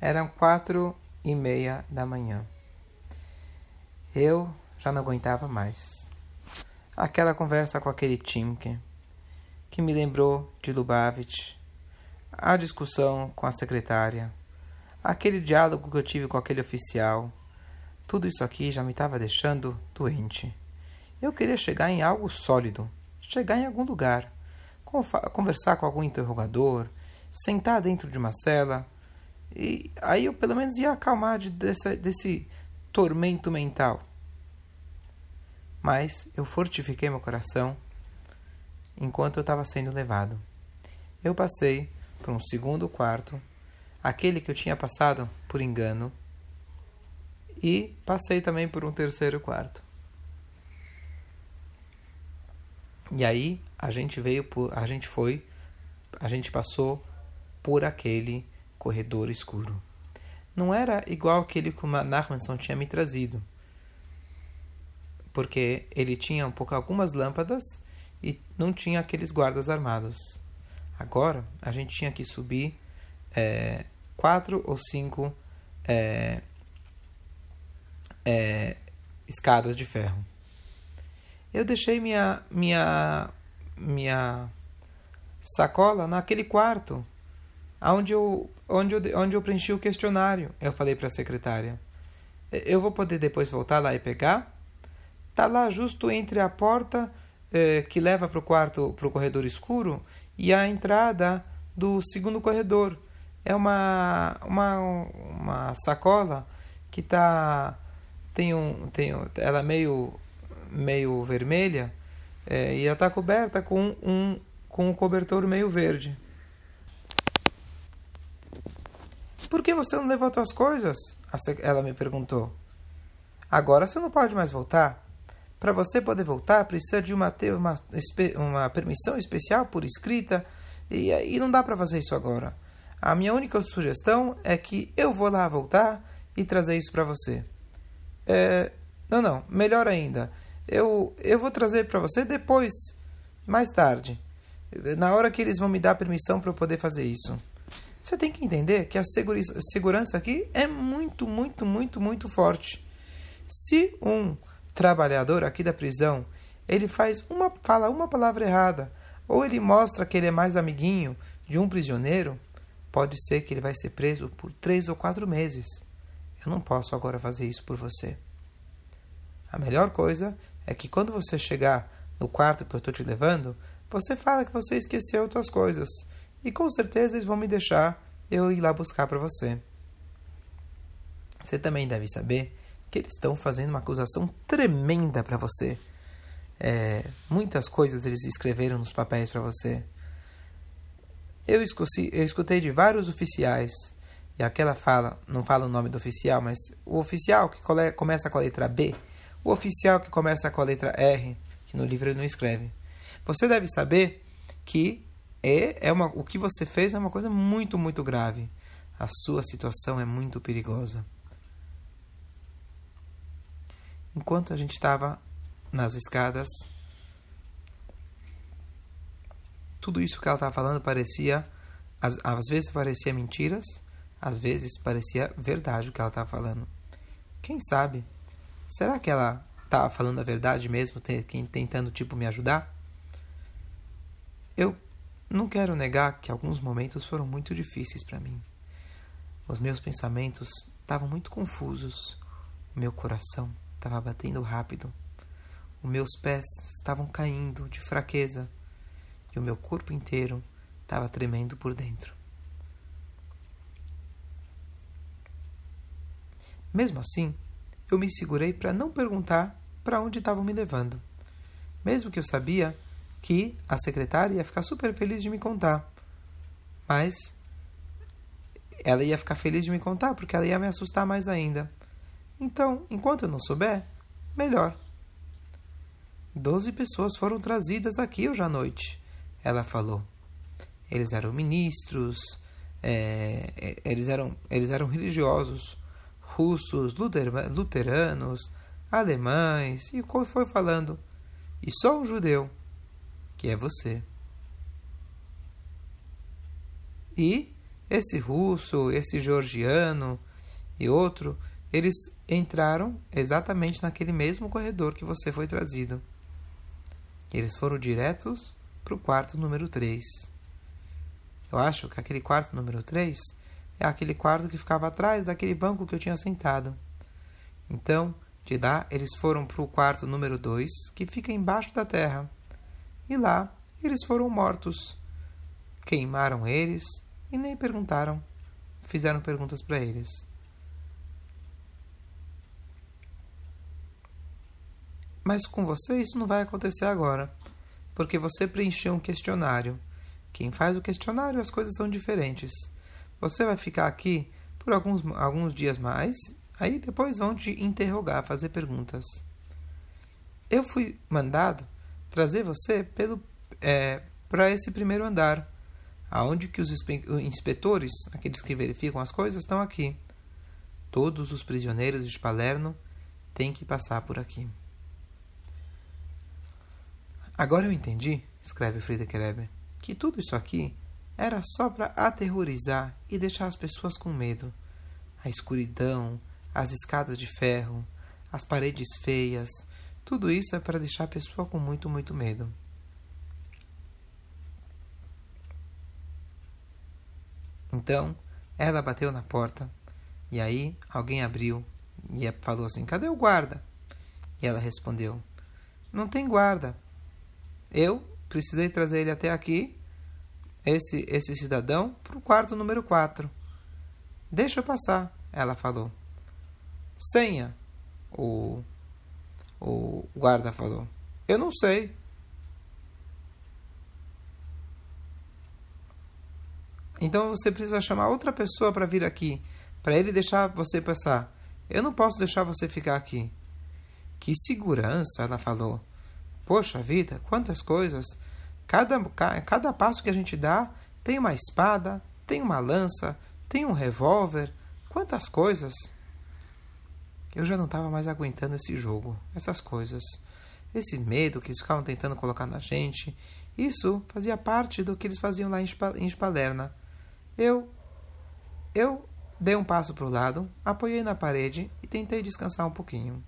Eram quatro e meia da manhã. Eu já não aguentava mais. Aquela conversa com aquele Timke, que me lembrou de Lubavitch, a discussão com a secretária, aquele diálogo que eu tive com aquele oficial, tudo isso aqui já me estava deixando doente. Eu queria chegar em algo sólido, chegar em algum lugar, conversar com algum interrogador, sentar dentro de uma cela, e aí eu pelo menos ia acalmar de, desse, desse tormento mental. Mas eu fortifiquei meu coração enquanto eu estava sendo levado. Eu passei para um segundo quarto, aquele que eu tinha passado por engano, e passei também por um terceiro quarto. E aí a gente veio por, a gente foi, a gente passou por aquele corredor escuro. Não era igual aquele que o Nachmanson tinha me trazido, porque ele tinha um pouco algumas lâmpadas e não tinha aqueles guardas armados. Agora a gente tinha que subir é, quatro ou cinco é, é, escadas de ferro. Eu deixei minha minha minha sacola naquele quarto onde eu onde eu, onde eu preenchi o questionário. Eu falei para a secretária: eu vou poder depois voltar lá e pegar? Tá lá justo entre a porta eh, que leva para o quarto, para o corredor escuro e a entrada do segundo corredor. É uma uma, uma sacola que tá tem um tem ela é meio meio vermelha é, e ela está coberta com um com um cobertor meio verde. Por que você não levou suas coisas? Ela me perguntou. Agora você não pode mais voltar. Para você poder voltar, precisa de uma, uma, uma permissão especial por escrita e, e não dá para fazer isso agora. A minha única sugestão é que eu vou lá voltar e trazer isso para você. É, não, não, melhor ainda. Eu, eu vou trazer para você depois, mais tarde, na hora que eles vão me dar permissão para eu poder fazer isso. Você tem que entender que a segurança aqui é muito, muito, muito, muito forte. Se um trabalhador aqui da prisão, ele faz uma fala uma palavra errada, ou ele mostra que ele é mais amiguinho de um prisioneiro, pode ser que ele vai ser preso por três ou quatro meses. Eu não posso agora fazer isso por você. A melhor coisa é que quando você chegar no quarto que eu estou te levando, você fala que você esqueceu suas coisas. E com certeza eles vão me deixar eu ir lá buscar para você. Você também deve saber que eles estão fazendo uma acusação tremenda para você. É, muitas coisas eles escreveram nos papéis para você. Eu, escuci, eu escutei de vários oficiais, e aquela fala, não fala o nome do oficial, mas o oficial que cole, começa com a letra B, o oficial que começa com a letra R, que no livro ele não escreve. Você deve saber que é, é uma, o que você fez é uma coisa muito, muito grave. A sua situação é muito perigosa. Enquanto a gente estava nas escadas, tudo isso que ela estava falando parecia, às, às vezes parecia mentiras, às vezes parecia verdade o que ela estava falando. Quem sabe? Será que ela estava falando a verdade mesmo, tentando tipo me ajudar? Eu não quero negar que alguns momentos foram muito difíceis para mim. Os meus pensamentos estavam muito confusos, o meu coração estava batendo rápido. Os meus pés estavam caindo de fraqueza e o meu corpo inteiro estava tremendo por dentro. Mesmo assim, eu me segurei para não perguntar para onde estavam me levando, mesmo que eu sabia que a secretária ia ficar super feliz de me contar. Mas ela ia ficar feliz de me contar porque ela ia me assustar mais ainda. Então, enquanto eu não souber, melhor. Doze pessoas foram trazidas aqui hoje à noite, ela falou. Eles eram ministros, é, é eles, eram, eles eram religiosos, russos, luteranos, alemães, e foi falando. E só um judeu, que é você. E esse russo, esse georgiano e outro, eles entraram exatamente naquele mesmo corredor que você foi trazido. Eles foram diretos para o quarto número 3. Eu acho que aquele quarto número 3 é aquele quarto que ficava atrás daquele banco que eu tinha sentado. Então, de lá, eles foram para o quarto número 2, que fica embaixo da terra. E lá, eles foram mortos. Queimaram eles e nem perguntaram. Fizeram perguntas para eles. Mas com você isso não vai acontecer agora, porque você preencheu um questionário. Quem faz o questionário, as coisas são diferentes. Você vai ficar aqui por alguns, alguns dias mais, aí depois vão te interrogar, fazer perguntas. Eu fui mandado trazer você pelo é, para esse primeiro andar, aonde que os inspetores, aqueles que verificam as coisas, estão aqui. Todos os prisioneiros de Palermo têm que passar por aqui. Agora eu entendi, escreve Friedrich Rebbe, que tudo isso aqui era só para aterrorizar e deixar as pessoas com medo. A escuridão, as escadas de ferro, as paredes feias, tudo isso é para deixar a pessoa com muito, muito medo. Então, ela bateu na porta e aí alguém abriu e falou assim: Cadê o guarda? E ela respondeu: Não tem guarda. Eu precisei trazer ele até aqui, esse, esse cidadão, para o quarto número 4. Deixa eu passar, ela falou. Senha, o, o guarda falou. Eu não sei. Então você precisa chamar outra pessoa para vir aqui, para ele deixar você passar. Eu não posso deixar você ficar aqui. Que segurança, ela falou. Poxa vida, quantas coisas! Cada, cada passo que a gente dá tem uma espada, tem uma lança, tem um revólver. Quantas coisas! Eu já não estava mais aguentando esse jogo, essas coisas. Esse medo que eles ficavam tentando colocar na gente. Isso fazia parte do que eles faziam lá em Spalerna. Eu. Eu dei um passo para o lado, apoiei na parede e tentei descansar um pouquinho.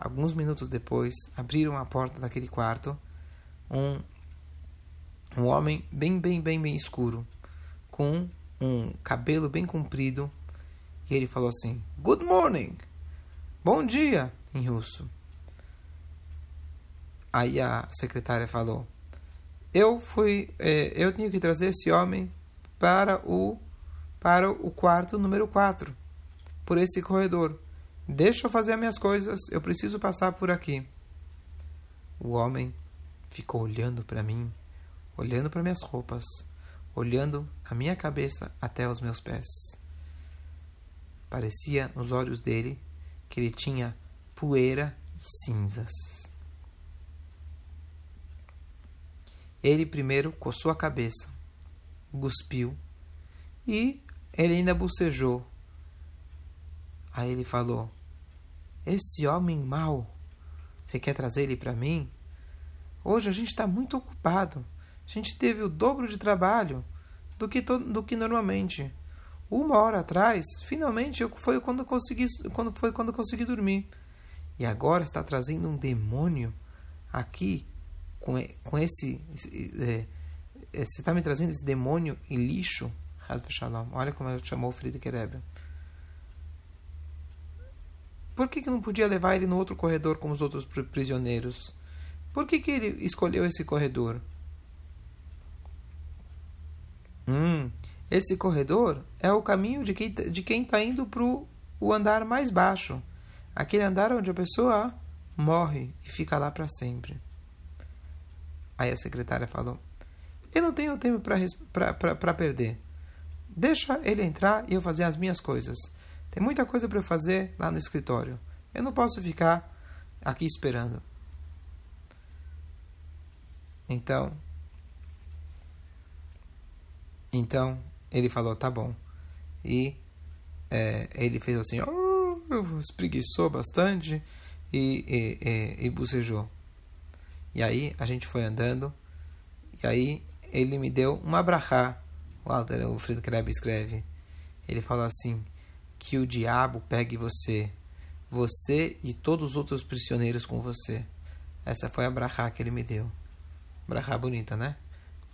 Alguns minutos depois, abriram a porta daquele quarto um, um homem bem, bem, bem, bem escuro, com um cabelo bem comprido, e ele falou assim: Good morning! Bom dia! em russo. Aí a secretária falou: Eu fui, é, eu tenho que trazer esse homem para o para o quarto número 4, por esse corredor. Deixa eu fazer as minhas coisas, eu preciso passar por aqui. O homem ficou olhando para mim, olhando para minhas roupas, olhando a minha cabeça até os meus pés. Parecia nos olhos dele que ele tinha poeira e cinzas. Ele primeiro coçou a cabeça, cuspiu e ele ainda bocejou. Aí ele falou: esse homem mau, você quer trazer ele para mim? Hoje a gente está muito ocupado. A gente teve o dobro de trabalho do que, do que normalmente. Uma hora atrás, finalmente eu, foi quando consegui quando foi quando consegui dormir. E agora está trazendo um demônio aqui com, com esse, esse é, é, você está me trazendo esse demônio em lixo, Olha como ela chamou o Friedrich Rebbe. Por que, que não podia levar ele no outro corredor como os outros prisioneiros? Por que, que ele escolheu esse corredor? Hum, esse corredor é o caminho de quem de quem está indo para o andar mais baixo, aquele andar onde a pessoa morre e fica lá para sempre. Aí a secretária falou: Eu não tenho tempo para perder. Deixa ele entrar e eu fazer as minhas coisas. Tem muita coisa para eu fazer lá no escritório. Eu não posso ficar aqui esperando. Então, então ele falou, tá bom. E é, ele fez assim, oh, espreguiçou bastante e, e, e, e bucejou. E aí a gente foi andando e aí ele me deu uma brachá, o, Alter, o Friedrich Rebbe escreve. Ele fala assim: que o diabo pegue você, você e todos os outros prisioneiros com você. Essa foi a brachá que ele me deu. Brachá bonita, né?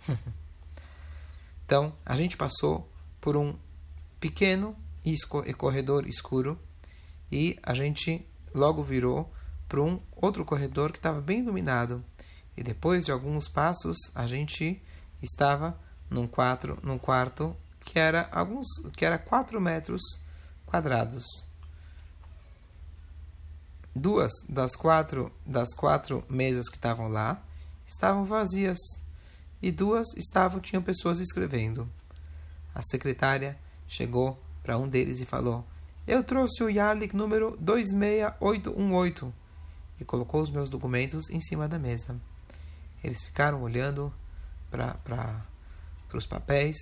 então, a gente passou por um pequeno corredor escuro e a gente logo virou para um outro corredor que estava bem iluminado. E depois de alguns passos, a gente estava num, quatro, num quarto que era alguns que era 4 metros quadrados. Duas das quatro das quatro mesas que estavam lá estavam vazias e duas estavam tinham pessoas escrevendo. A secretária chegou para um deles e falou: "Eu trouxe o Yarlik número 26818" e colocou os meus documentos em cima da mesa. Eles ficaram olhando para os papéis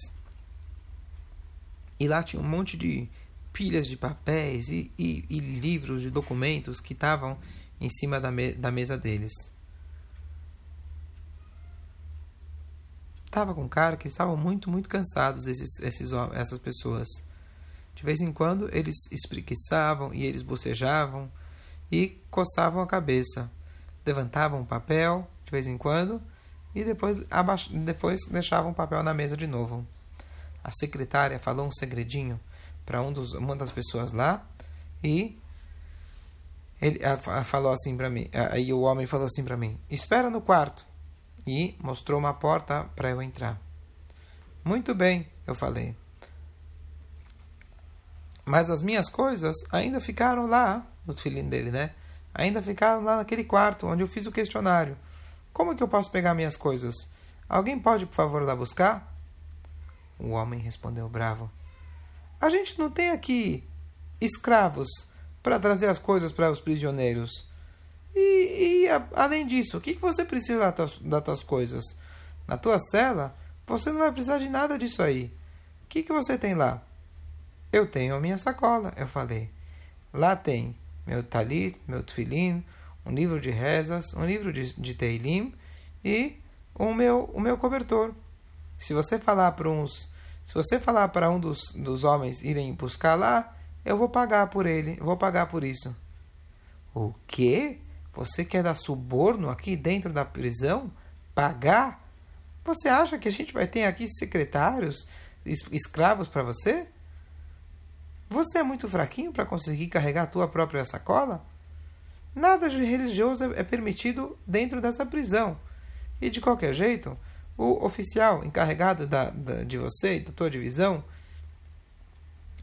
e lá tinha um monte de pilhas de papéis e, e, e livros de documentos que estavam em cima da, me, da mesa deles. Tava com cara que estavam muito, muito cansados esses, esses, essas pessoas. De vez em quando eles espreguiçavam e eles bocejavam e coçavam a cabeça. Levantavam o papel de vez em quando e depois, abaix... depois deixavam o papel na mesa de novo. A secretária falou um segredinho para um uma das pessoas lá e ele falou assim para mim. Aí o homem falou assim para mim: Espera no quarto. E mostrou uma porta para eu entrar. Muito bem, eu falei. Mas as minhas coisas ainda ficaram lá, no filhinho dele, né? Ainda ficaram lá naquele quarto onde eu fiz o questionário. Como é que eu posso pegar minhas coisas? Alguém pode, por favor, lá buscar? O homem respondeu bravo. A gente não tem aqui escravos para trazer as coisas para os prisioneiros. E, e a, além disso, o que, que você precisa das tuas, das tuas coisas? Na tua cela, você não vai precisar de nada disso aí. O que, que você tem lá? Eu tenho a minha sacola, eu falei. Lá tem meu talit, meu tefilim, um livro de rezas, um livro de, de teilim e o meu, o meu cobertor. Se você falar para uns se você falar para um dos, dos homens irem buscar lá, eu vou pagar por ele, vou pagar por isso. O quê? Você quer dar suborno aqui dentro da prisão? Pagar? Você acha que a gente vai ter aqui secretários, escravos para você? Você é muito fraquinho para conseguir carregar a tua própria sacola? Nada de religioso é permitido dentro dessa prisão. E de qualquer jeito, o oficial encarregado da, da, de você, da tua divisão,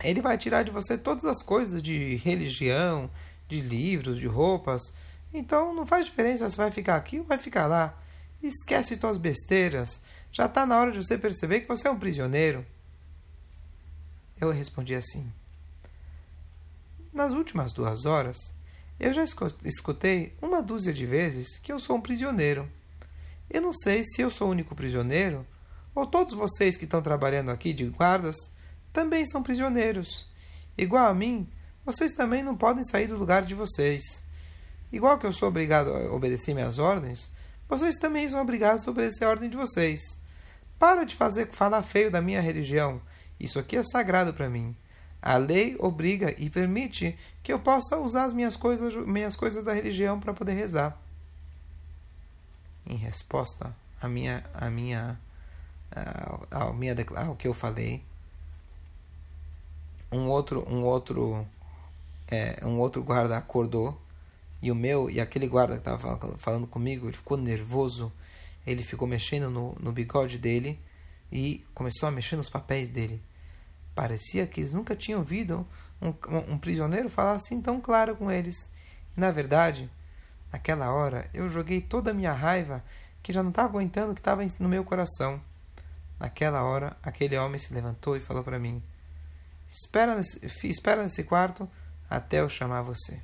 ele vai tirar de você todas as coisas de religião, de livros, de roupas. Então não faz diferença se vai ficar aqui ou vai ficar lá. Esquece tuas besteiras. Já está na hora de você perceber que você é um prisioneiro. Eu respondi assim. Nas últimas duas horas, eu já escutei uma dúzia de vezes que eu sou um prisioneiro. Eu não sei se eu sou o único prisioneiro, ou todos vocês que estão trabalhando aqui de guardas também são prisioneiros. Igual a mim, vocês também não podem sair do lugar de vocês. Igual que eu sou obrigado a obedecer minhas ordens, vocês também são obrigados a obedecer a ordem de vocês. Para de fazer falar feio da minha religião. Isso aqui é sagrado para mim. A lei obriga e permite que eu possa usar as minhas coisas, minhas coisas da religião para poder rezar em resposta à minha à minha ao, minha ao que eu falei um outro um outro é, um outro guarda acordou e o meu e aquele guarda que estava falando comigo ele ficou nervoso ele ficou mexendo no, no bigode dele e começou a mexer nos papéis dele parecia que eles nunca tinham ouvido um, um, um prisioneiro falar assim tão claro com eles na verdade Naquela hora, eu joguei toda a minha raiva, que já não estava aguentando, que estava no meu coração. Naquela hora, aquele homem se levantou e falou para mim: espera espera nesse quarto até eu chamar você.